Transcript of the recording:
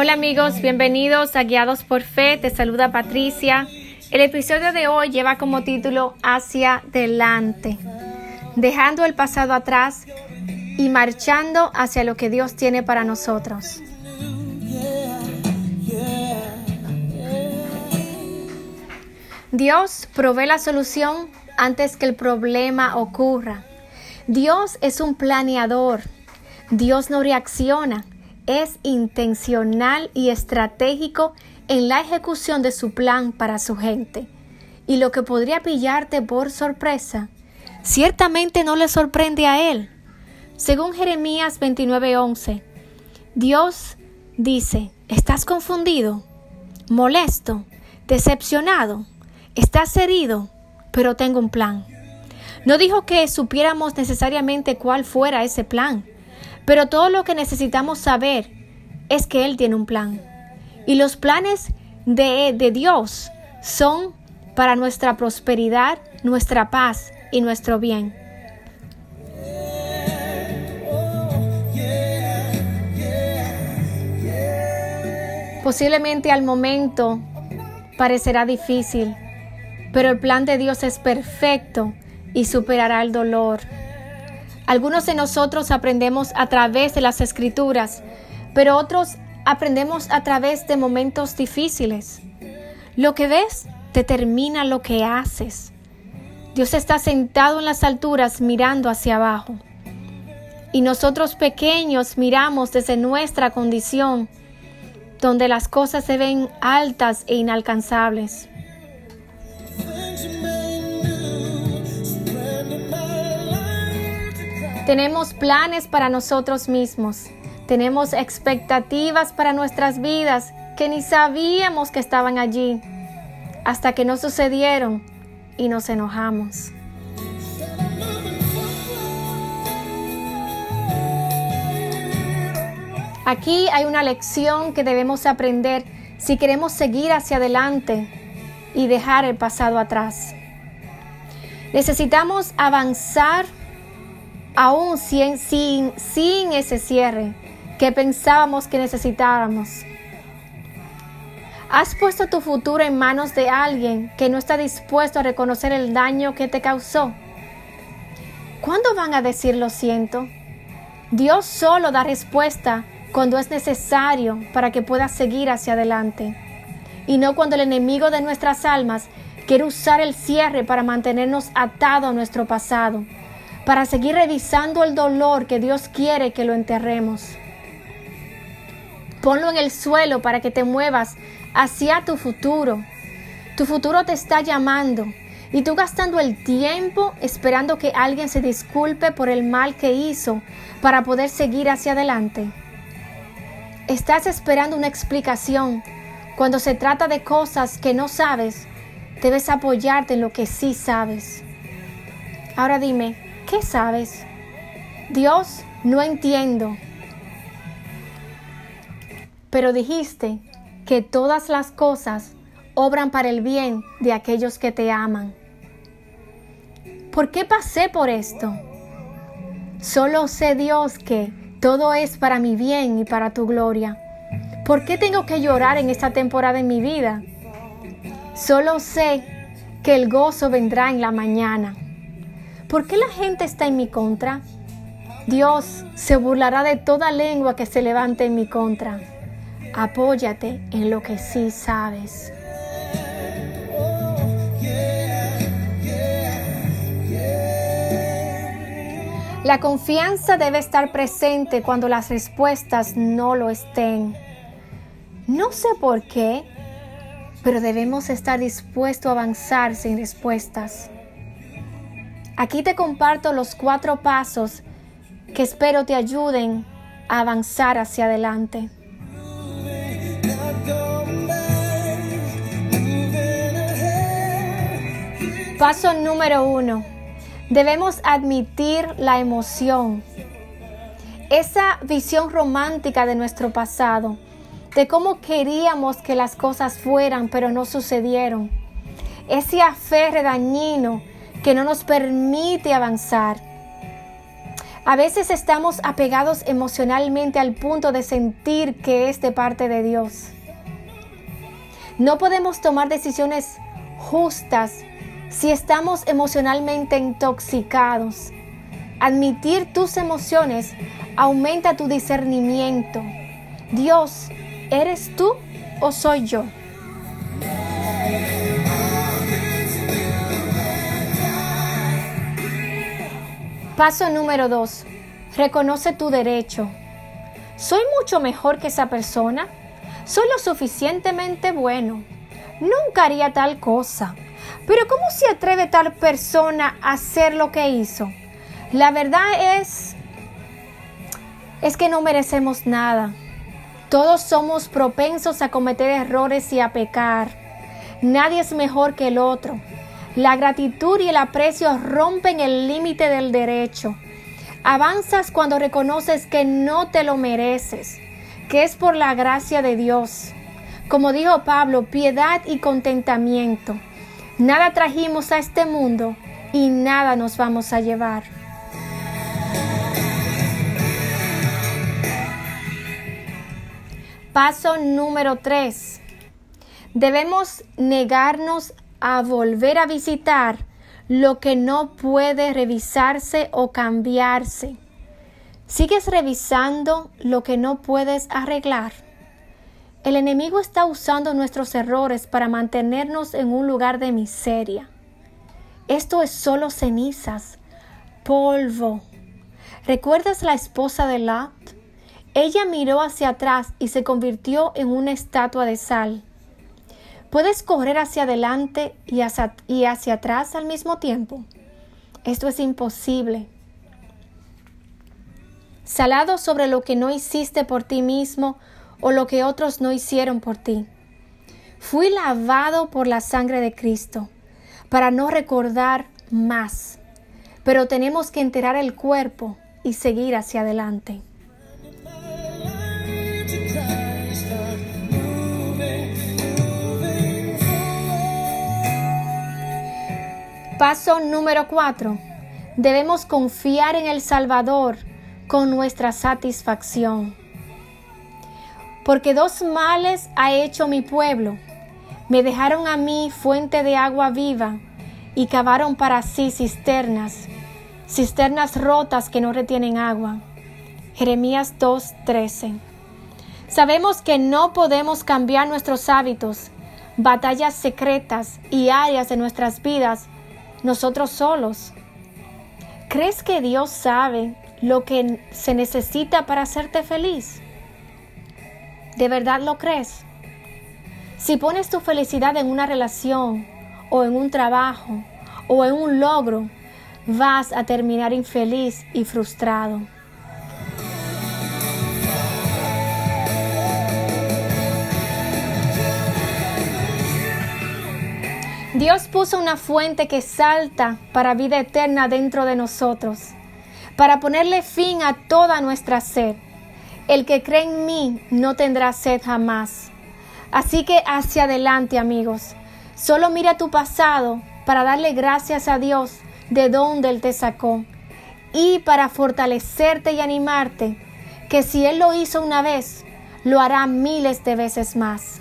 Hola amigos, bienvenidos a Guiados por Fe, te saluda Patricia. El episodio de hoy lleva como título Hacia adelante, dejando el pasado atrás y marchando hacia lo que Dios tiene para nosotros. Dios provee la solución antes que el problema ocurra. Dios es un planeador. Dios no reacciona es intencional y estratégico en la ejecución de su plan para su gente. Y lo que podría pillarte por sorpresa, ciertamente no le sorprende a él. Según Jeremías 29:11, Dios dice, ¿estás confundido? ¿Molesto? ¿Decepcionado? ¿Estás herido? Pero tengo un plan. No dijo que supiéramos necesariamente cuál fuera ese plan pero todo lo que necesitamos saber es que Él tiene un plan. Y los planes de, de Dios son para nuestra prosperidad, nuestra paz y nuestro bien. Posiblemente al momento parecerá difícil, pero el plan de Dios es perfecto y superará el dolor. Algunos de nosotros aprendemos a través de las escrituras, pero otros aprendemos a través de momentos difíciles. Lo que ves determina lo que haces. Dios está sentado en las alturas mirando hacia abajo. Y nosotros pequeños miramos desde nuestra condición, donde las cosas se ven altas e inalcanzables. Tenemos planes para nosotros mismos. Tenemos expectativas para nuestras vidas que ni sabíamos que estaban allí hasta que no sucedieron y nos enojamos. Aquí hay una lección que debemos aprender si queremos seguir hacia adelante y dejar el pasado atrás. Necesitamos avanzar aún sin, sin, sin ese cierre que pensábamos que necesitábamos. ¿Has puesto tu futuro en manos de alguien que no está dispuesto a reconocer el daño que te causó? ¿Cuándo van a decir lo siento? Dios solo da respuesta cuando es necesario para que puedas seguir hacia adelante y no cuando el enemigo de nuestras almas quiere usar el cierre para mantenernos atados a nuestro pasado para seguir revisando el dolor que Dios quiere que lo enterremos. Ponlo en el suelo para que te muevas hacia tu futuro. Tu futuro te está llamando y tú gastando el tiempo esperando que alguien se disculpe por el mal que hizo para poder seguir hacia adelante. Estás esperando una explicación. Cuando se trata de cosas que no sabes, debes apoyarte en lo que sí sabes. Ahora dime, ¿Qué sabes? Dios, no entiendo. Pero dijiste que todas las cosas obran para el bien de aquellos que te aman. ¿Por qué pasé por esto? Solo sé Dios que todo es para mi bien y para tu gloria. ¿Por qué tengo que llorar en esta temporada en mi vida? Solo sé que el gozo vendrá en la mañana. ¿Por qué la gente está en mi contra? Dios se burlará de toda lengua que se levante en mi contra. Apóyate en lo que sí sabes. La confianza debe estar presente cuando las respuestas no lo estén. No sé por qué, pero debemos estar dispuestos a avanzar sin respuestas. Aquí te comparto los cuatro pasos que espero te ayuden a avanzar hacia adelante. Paso número uno. Debemos admitir la emoción. Esa visión romántica de nuestro pasado, de cómo queríamos que las cosas fueran, pero no sucedieron. Ese aferre dañino que no nos permite avanzar. A veces estamos apegados emocionalmente al punto de sentir que es de parte de Dios. No podemos tomar decisiones justas si estamos emocionalmente intoxicados. Admitir tus emociones aumenta tu discernimiento. Dios, ¿eres tú o soy yo? Paso número 2. Reconoce tu derecho. ¿Soy mucho mejor que esa persona? Soy lo suficientemente bueno. Nunca haría tal cosa. Pero ¿cómo se atreve tal persona a hacer lo que hizo? La verdad es es que no merecemos nada. Todos somos propensos a cometer errores y a pecar. Nadie es mejor que el otro. La gratitud y el aprecio rompen el límite del derecho. Avanzas cuando reconoces que no te lo mereces que es por la gracia de Dios. Como dijo Pablo, piedad y contentamiento. Nada trajimos a este mundo y nada nos vamos a llevar. Paso número 3. Debemos negarnos a volver a visitar lo que no puede revisarse o cambiarse. ¿Sigues revisando lo que no puedes arreglar? El enemigo está usando nuestros errores para mantenernos en un lugar de miseria. Esto es solo cenizas, polvo. ¿Recuerdas la esposa de Lot? Ella miró hacia atrás y se convirtió en una estatua de sal. ¿Puedes correr hacia adelante y hacia, y hacia atrás al mismo tiempo? Esto es imposible salado sobre lo que no hiciste por ti mismo o lo que otros no hicieron por ti. Fui lavado por la sangre de Cristo para no recordar más, pero tenemos que enterar el cuerpo y seguir hacia adelante. Paso número 4. Debemos confiar en el Salvador con nuestra satisfacción. Porque dos males ha hecho mi pueblo. Me dejaron a mí fuente de agua viva y cavaron para sí cisternas, cisternas rotas que no retienen agua. Jeremías 2:13. Sabemos que no podemos cambiar nuestros hábitos, batallas secretas y áreas de nuestras vidas nosotros solos. ¿Crees que Dios sabe lo que se necesita para hacerte feliz? ¿De verdad lo crees? Si pones tu felicidad en una relación o en un trabajo o en un logro, vas a terminar infeliz y frustrado. Dios puso una fuente que salta para vida eterna dentro de nosotros para ponerle fin a toda nuestra sed. El que cree en mí no tendrá sed jamás. Así que hacia adelante, amigos. Solo mira tu pasado para darle gracias a Dios de donde Él te sacó y para fortalecerte y animarte que si Él lo hizo una vez, lo hará miles de veces más.